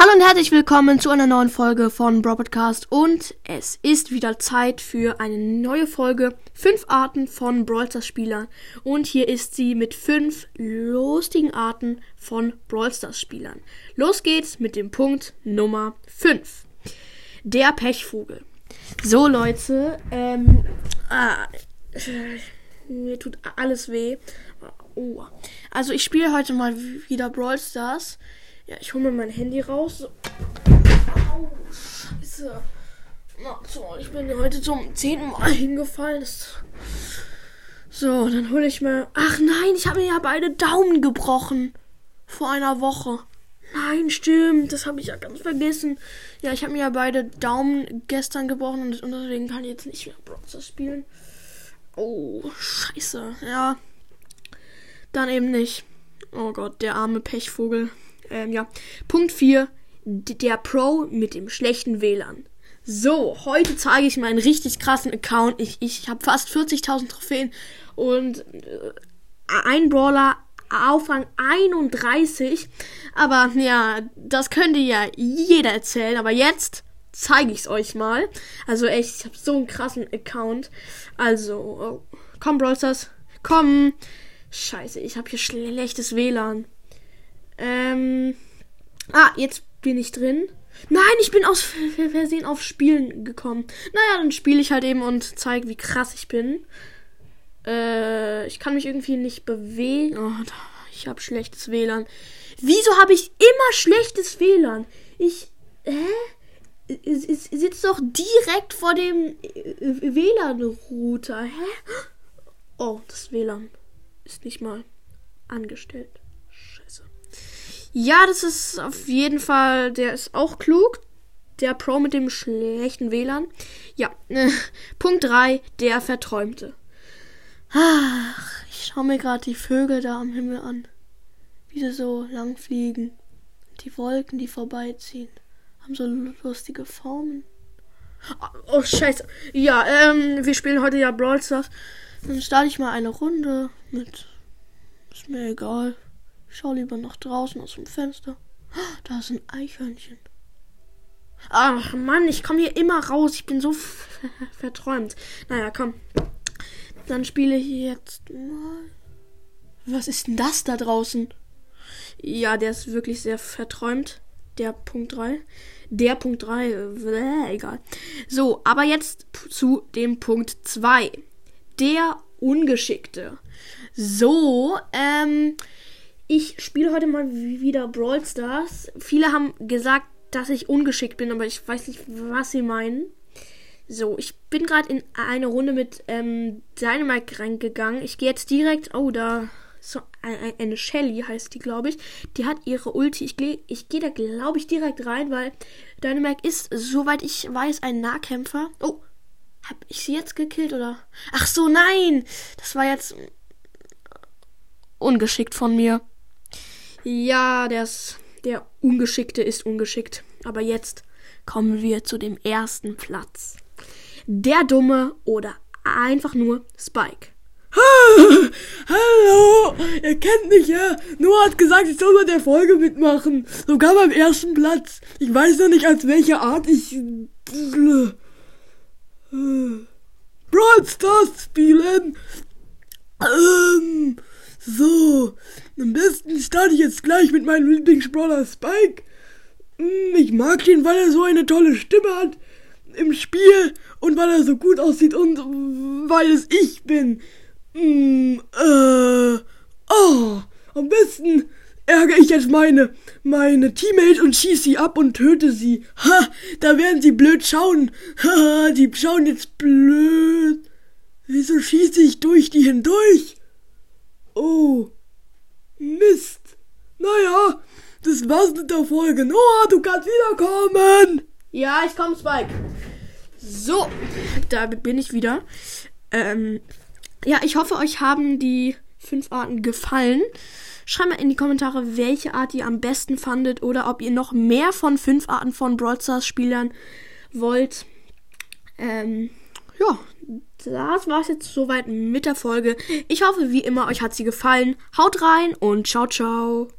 Hallo und herzlich willkommen zu einer neuen Folge von Bro Podcast und es ist wieder Zeit für eine neue Folge. Fünf Arten von Brawl Stars Spielern und hier ist sie mit fünf lustigen Arten von Brawl Stars Spielern. Los geht's mit dem Punkt Nummer 5. Der Pechvogel. So Leute, ähm, ah, mir tut alles weh. Oh. Also ich spiele heute mal wieder Brawl Stars. Ja, ich hole mir mein Handy raus. Au, scheiße. Na, so, ich bin heute zum zehnten Mal hingefallen. Das so, dann hole ich mir. Ach nein, ich habe mir ja beide Daumen gebrochen. Vor einer Woche. Nein, stimmt. Das habe ich ja ganz vergessen. Ja, ich habe mir ja beide Daumen gestern gebrochen und, deswegen kann ich jetzt nicht mehr Browser spielen. Oh, scheiße. Ja. Dann eben nicht. Oh Gott, der arme Pechvogel. Ähm, ja. Punkt 4. Der Pro mit dem schlechten WLAN. So, heute zeige ich meinen richtig krassen Account. Ich, ich habe fast 40.000 Trophäen und äh, ein Brawler auf Rang 31. Aber ja, das könnte ja jeder erzählen. Aber jetzt zeige ich es euch mal. Also echt, ich habe so einen krassen Account. Also, oh, komm, Brawl Stars. Komm. Scheiße, ich habe hier schlechtes WLAN. Ähm. Ah, jetzt bin ich drin. Nein, ich bin aus Versehen auf Spielen gekommen. Naja, dann spiele ich halt eben und zeige, wie krass ich bin. Äh, ich kann mich irgendwie nicht bewegen. Oh, ich habe schlechtes WLAN. Wieso habe ich immer schlechtes WLAN? Ich. Hä? Sitzt doch direkt vor dem äh, WLAN-Router. Hä? Oh, das WLAN ist nicht mal angestellt. Ja, das ist auf jeden Fall, der ist auch klug. Der Pro mit dem schlechten WLAN. Ja, äh, Punkt 3, der Verträumte. Ach, ich schaue mir gerade die Vögel da am Himmel an. Wie sie so lang fliegen. Die Wolken, die vorbeiziehen. Haben so lustige Formen. Oh, oh scheiße. Ja, ähm, wir spielen heute ja Brawl Stars. Dann starte ich mal eine Runde mit. Ist mir egal. Schau lieber nach draußen aus dem Fenster. Da ist ein Eichhörnchen. Ach Mann, ich komme hier immer raus. Ich bin so verträumt. Naja, komm. Dann spiele ich jetzt mal. Was ist denn das da draußen? Ja, der ist wirklich sehr verträumt. Der Punkt 3. Der Punkt 3. Äh, egal. So, aber jetzt zu dem Punkt 2. Der Ungeschickte. So, ähm ich spiele heute mal wieder Brawl Stars. Viele haben gesagt, dass ich ungeschickt bin, aber ich weiß nicht, was sie meinen. So, ich bin gerade in eine Runde mit ähm, Dynamite reingegangen. Ich gehe jetzt direkt. Oh, da so eine Shelly heißt die, glaube ich. Die hat ihre Ulti. Ich gehe ich geh da, glaube ich, direkt rein, weil Dynamite ist, soweit ich weiß, ein Nahkämpfer. Oh, hab ich sie jetzt gekillt oder? Ach so, nein! Das war jetzt ungeschickt von mir. Ja, das, der Ungeschickte ist ungeschickt. Aber jetzt kommen wir zu dem ersten Platz. Der Dumme oder einfach nur Spike. Hallo, ihr kennt mich ja. Noah hat gesagt, ich soll bei der Folge mitmachen. Sogar beim ersten Platz. Ich weiß noch nicht, als welche Art ich Brawl Stars spielen. Ähm, so, am besten starte ich jetzt gleich mit meinem Lieblingsbrawler Spike. Hm, ich mag ihn, weil er so eine tolle Stimme hat im Spiel und weil er so gut aussieht und weil es ich bin. Mm, äh, oh, am besten ärgere ich jetzt meine, meine Teammates und schieße sie ab und töte sie. Ha, da werden sie blöd schauen. Ha, die schauen jetzt blöd. Wieso schieße ich durch die hindurch? Oh, Mist. Naja, das war's mit der Folge. Noah, du kannst wiederkommen. Ja, ich komm, Spike. So, da bin ich wieder. Ähm, ja, ich hoffe, euch haben die fünf Arten gefallen. Schreibt mal in die Kommentare, welche Art ihr am besten fandet oder ob ihr noch mehr von fünf Arten von Brawl Stars Spielern wollt. Ähm, ja, das war's jetzt soweit mit der Folge. Ich hoffe, wie immer, euch hat sie gefallen. Haut rein und ciao, ciao.